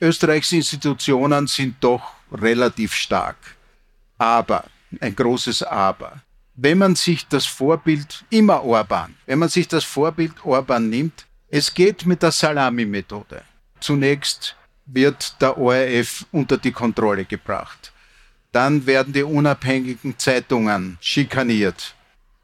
Österreichs Institutionen sind doch relativ stark. Aber, ein großes Aber, wenn man sich das Vorbild, immer Orban, wenn man sich das Vorbild Orban nimmt, es geht mit der Salami-Methode. Zunächst wird der ORF unter die Kontrolle gebracht. Dann werden die unabhängigen Zeitungen schikaniert.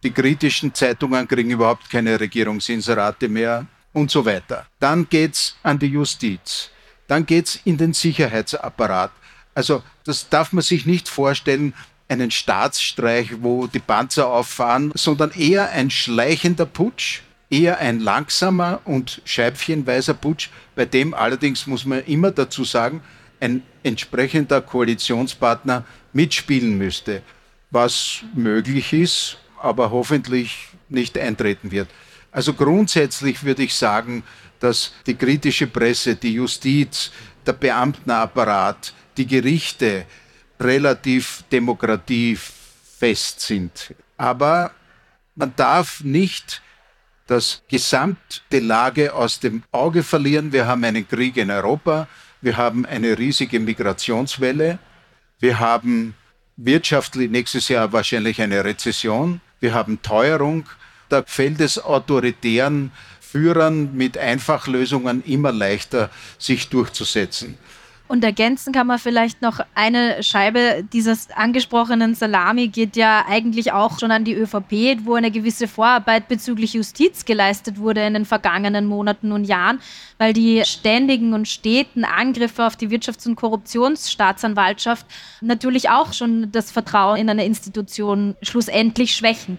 Die kritischen Zeitungen kriegen überhaupt keine Regierungsinserate mehr und so weiter. Dann geht's an die Justiz. Dann geht's in den Sicherheitsapparat. Also das darf man sich nicht vorstellen, einen Staatsstreich, wo die Panzer auffahren, sondern eher ein schleichender Putsch, eher ein langsamer und scheibchenweiser Putsch, bei dem allerdings muss man immer dazu sagen, ein entsprechender Koalitionspartner mitspielen müsste, was möglich ist, aber hoffentlich nicht eintreten wird. Also grundsätzlich würde ich sagen, dass die kritische Presse, die Justiz, der Beamtenapparat, die Gerichte relativ demokratiefest sind. Aber man darf nicht das gesamte Lage aus dem Auge verlieren. Wir haben einen Krieg in Europa, wir haben eine riesige Migrationswelle, wir haben wirtschaftlich nächstes Jahr wahrscheinlich eine Rezession, wir haben Teuerung. Da fällt es autoritären Führern mit Einfachlösungen immer leichter, sich durchzusetzen. Und ergänzen kann man vielleicht noch eine Scheibe dieses angesprochenen Salami geht ja eigentlich auch schon an die ÖVP, wo eine gewisse Vorarbeit bezüglich Justiz geleistet wurde in den vergangenen Monaten und Jahren, weil die ständigen und steten Angriffe auf die Wirtschafts- und Korruptionsstaatsanwaltschaft natürlich auch schon das Vertrauen in eine Institution schlussendlich schwächen.